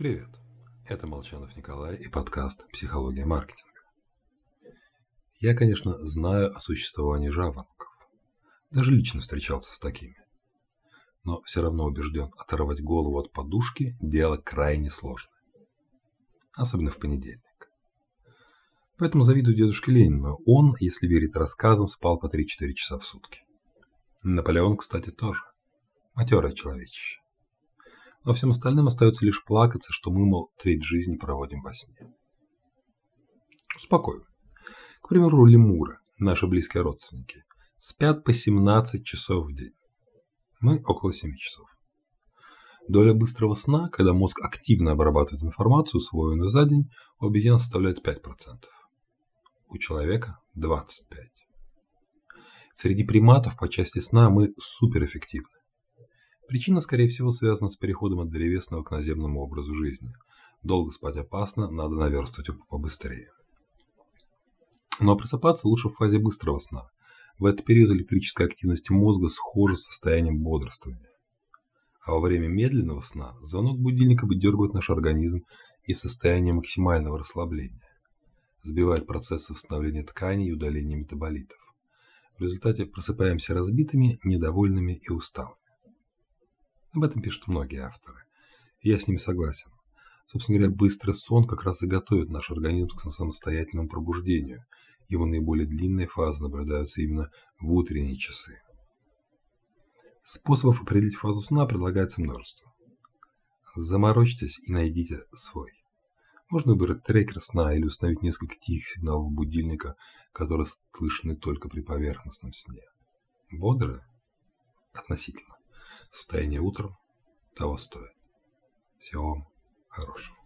Привет, это Молчанов Николай и подкаст «Психология маркетинга». Я, конечно, знаю о существовании жаворонков. Даже лично встречался с такими. Но все равно убежден, оторвать голову от подушки – дело крайне сложное. Особенно в понедельник. Поэтому завидую дедушке Ленину. Он, если верить рассказам, спал по 3-4 часа в сутки. Наполеон, кстати, тоже. Матерое человечище. Но всем остальным остается лишь плакаться, что мы, мол, треть жизни проводим во сне. Успокою. К примеру, лемуры, наши близкие родственники, спят по 17 часов в день. Мы около 7 часов. Доля быстрого сна, когда мозг активно обрабатывает информацию, усвоенную за день, у обезьян составляет 5%. У человека 25%. Среди приматов по части сна мы суперэффективны. Причина, скорее всего, связана с переходом от древесного к наземному образу жизни. Долго спать опасно, надо наверстывать побыстрее. Но просыпаться лучше в фазе быстрого сна. В этот период электрическая активность мозга схожа с состоянием бодрствования. А во время медленного сна звонок будильника выдергивает наш организм из состояния максимального расслабления, сбивает процессы восстановления тканей и удаления метаболитов. В результате просыпаемся разбитыми, недовольными и усталыми. Об этом пишут многие авторы. Я с ними согласен. Собственно говоря, быстрый сон как раз и готовит наш организм к самостоятельному пробуждению. Его наиболее длинные фазы наблюдаются именно в утренние часы. Способов определить фазу сна предлагается множество. Заморочьтесь и найдите свой. Можно выбрать трекер сна или установить несколько тихих сигналов будильника, которые слышны только при поверхностном сне. Бодрое? Относительно. Состояние утром того стоит. Всего вам хорошего.